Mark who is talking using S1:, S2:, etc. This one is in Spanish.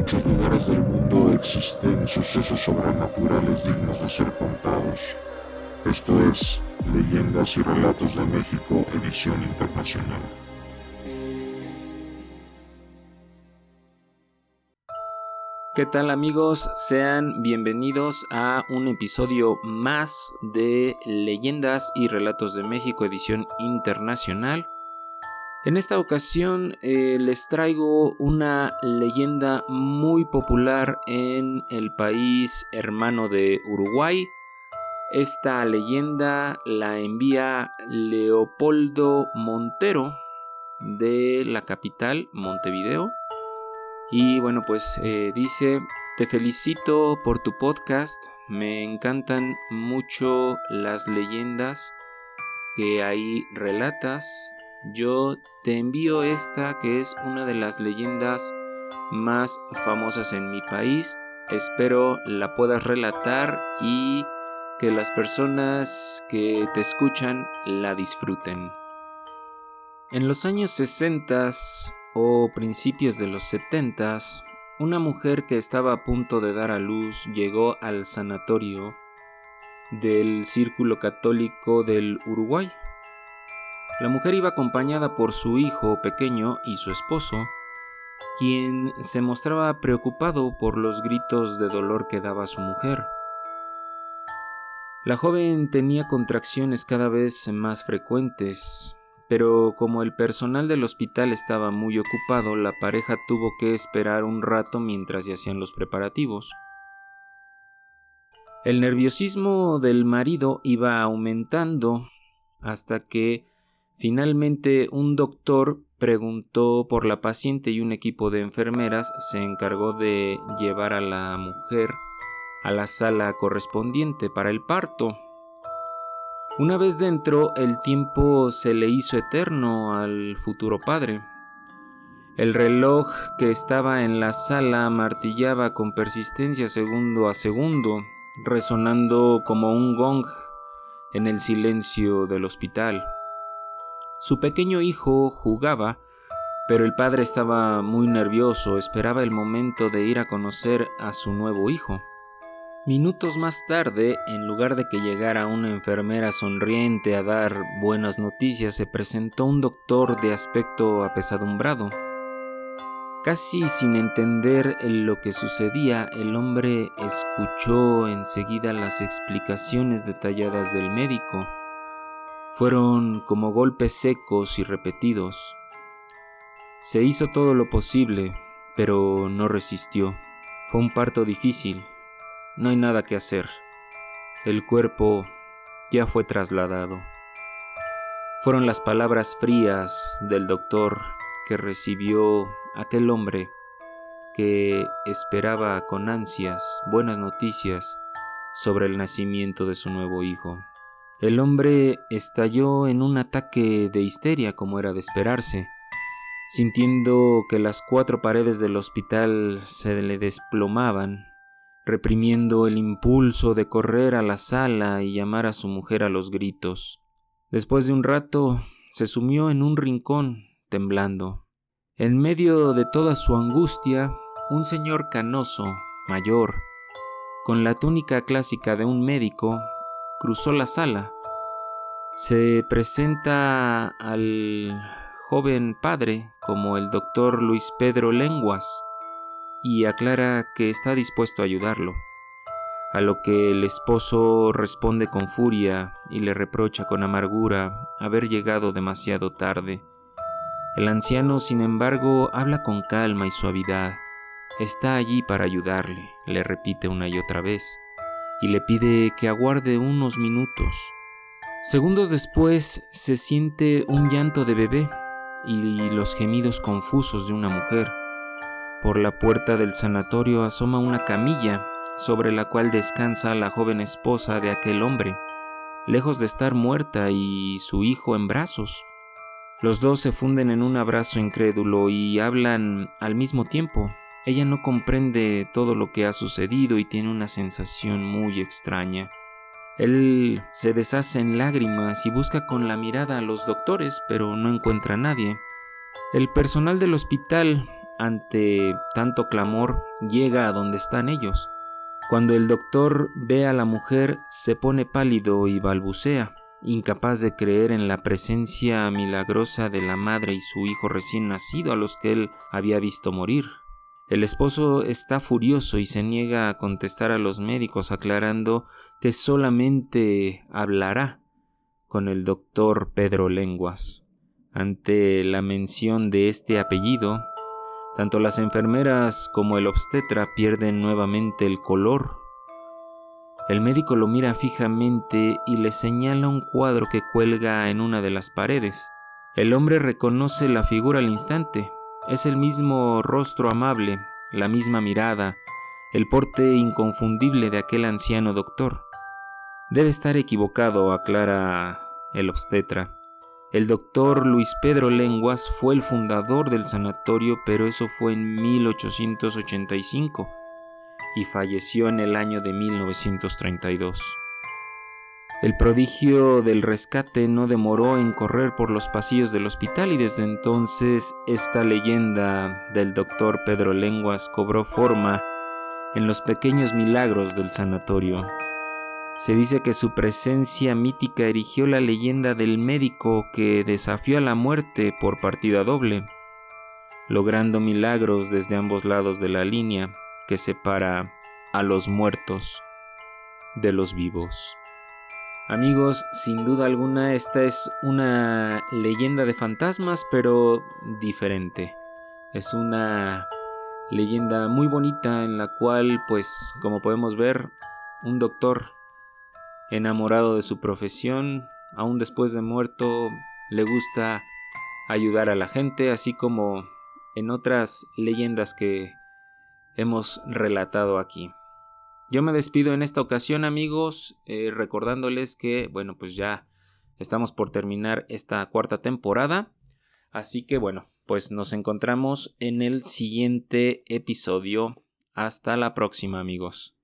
S1: muchos lugares del mundo existen sucesos sobrenaturales dignos de ser contados. Esto es Leyendas y Relatos de México, edición internacional.
S2: ¿Qué tal amigos? Sean bienvenidos a un episodio más de Leyendas y Relatos de México, edición internacional. En esta ocasión eh, les traigo una leyenda muy popular en el país hermano de Uruguay. Esta leyenda la envía Leopoldo Montero de la capital, Montevideo. Y bueno, pues eh, dice, te felicito por tu podcast, me encantan mucho las leyendas que ahí relatas yo te envío esta que es una de las leyendas más famosas en mi país. Espero la puedas relatar y que las personas que te escuchan la disfruten. En los años 60 o principios de los 70, una mujer que estaba a punto de dar a luz llegó al sanatorio del Círculo Católico del Uruguay la mujer iba acompañada por su hijo pequeño y su esposo, quien se mostraba preocupado por los gritos de dolor que daba su mujer. La joven tenía contracciones cada vez más frecuentes, pero como el personal del hospital estaba muy ocupado, la pareja tuvo que esperar un rato mientras se hacían los preparativos. El nerviosismo del marido iba aumentando hasta que Finalmente, un doctor preguntó por la paciente y un equipo de enfermeras se encargó de llevar a la mujer a la sala correspondiente para el parto. Una vez dentro, el tiempo se le hizo eterno al futuro padre. El reloj que estaba en la sala martillaba con persistencia segundo a segundo, resonando como un gong en el silencio del hospital. Su pequeño hijo jugaba, pero el padre estaba muy nervioso, esperaba el momento de ir a conocer a su nuevo hijo. Minutos más tarde, en lugar de que llegara una enfermera sonriente a dar buenas noticias, se presentó un doctor de aspecto apesadumbrado. Casi sin entender lo que sucedía, el hombre escuchó enseguida las explicaciones detalladas del médico. Fueron como golpes secos y repetidos. Se hizo todo lo posible, pero no resistió. Fue un parto difícil. No hay nada que hacer. El cuerpo ya fue trasladado. Fueron las palabras frías del doctor que recibió aquel hombre que esperaba con ansias buenas noticias sobre el nacimiento de su nuevo hijo. El hombre estalló en un ataque de histeria como era de esperarse, sintiendo que las cuatro paredes del hospital se le desplomaban, reprimiendo el impulso de correr a la sala y llamar a su mujer a los gritos. Después de un rato se sumió en un rincón, temblando. En medio de toda su angustia, un señor canoso, mayor, con la túnica clásica de un médico, cruzó la sala. Se presenta al joven padre como el doctor Luis Pedro Lenguas y aclara que está dispuesto a ayudarlo, a lo que el esposo responde con furia y le reprocha con amargura haber llegado demasiado tarde. El anciano, sin embargo, habla con calma y suavidad. Está allí para ayudarle, le repite una y otra vez y le pide que aguarde unos minutos. Segundos después se siente un llanto de bebé y los gemidos confusos de una mujer. Por la puerta del sanatorio asoma una camilla sobre la cual descansa la joven esposa de aquel hombre, lejos de estar muerta y su hijo en brazos. Los dos se funden en un abrazo incrédulo y hablan al mismo tiempo, ella no comprende todo lo que ha sucedido y tiene una sensación muy extraña. Él se deshace en lágrimas y busca con la mirada a los doctores, pero no encuentra a nadie. El personal del hospital, ante tanto clamor, llega a donde están ellos. Cuando el doctor ve a la mujer, se pone pálido y balbucea, incapaz de creer en la presencia milagrosa de la madre y su hijo recién nacido a los que él había visto morir. El esposo está furioso y se niega a contestar a los médicos aclarando que solamente hablará con el doctor Pedro Lenguas. Ante la mención de este apellido, tanto las enfermeras como el obstetra pierden nuevamente el color. El médico lo mira fijamente y le señala un cuadro que cuelga en una de las paredes. El hombre reconoce la figura al instante, es el mismo rostro amable, la misma mirada, el porte inconfundible de aquel anciano doctor. Debe estar equivocado, aclara el obstetra. El doctor Luis Pedro Lenguas fue el fundador del sanatorio, pero eso fue en 1885 y falleció en el año de 1932. El prodigio del rescate no demoró en correr por los pasillos del hospital y desde entonces esta leyenda del doctor Pedro Lenguas cobró forma en los pequeños milagros del sanatorio. Se dice que su presencia mítica erigió la leyenda del médico que desafió a la muerte por partida doble, logrando milagros desde ambos lados de la línea que separa a los muertos de los vivos. Amigos, sin duda alguna esta es una leyenda de fantasmas, pero diferente. Es una leyenda muy bonita en la cual, pues, como podemos ver, un doctor enamorado de su profesión, aún después de muerto, le gusta ayudar a la gente, así como en otras leyendas que hemos relatado aquí. Yo me despido en esta ocasión amigos, eh, recordándoles que, bueno, pues ya estamos por terminar esta cuarta temporada. Así que bueno, pues nos encontramos en el siguiente episodio. Hasta la próxima amigos.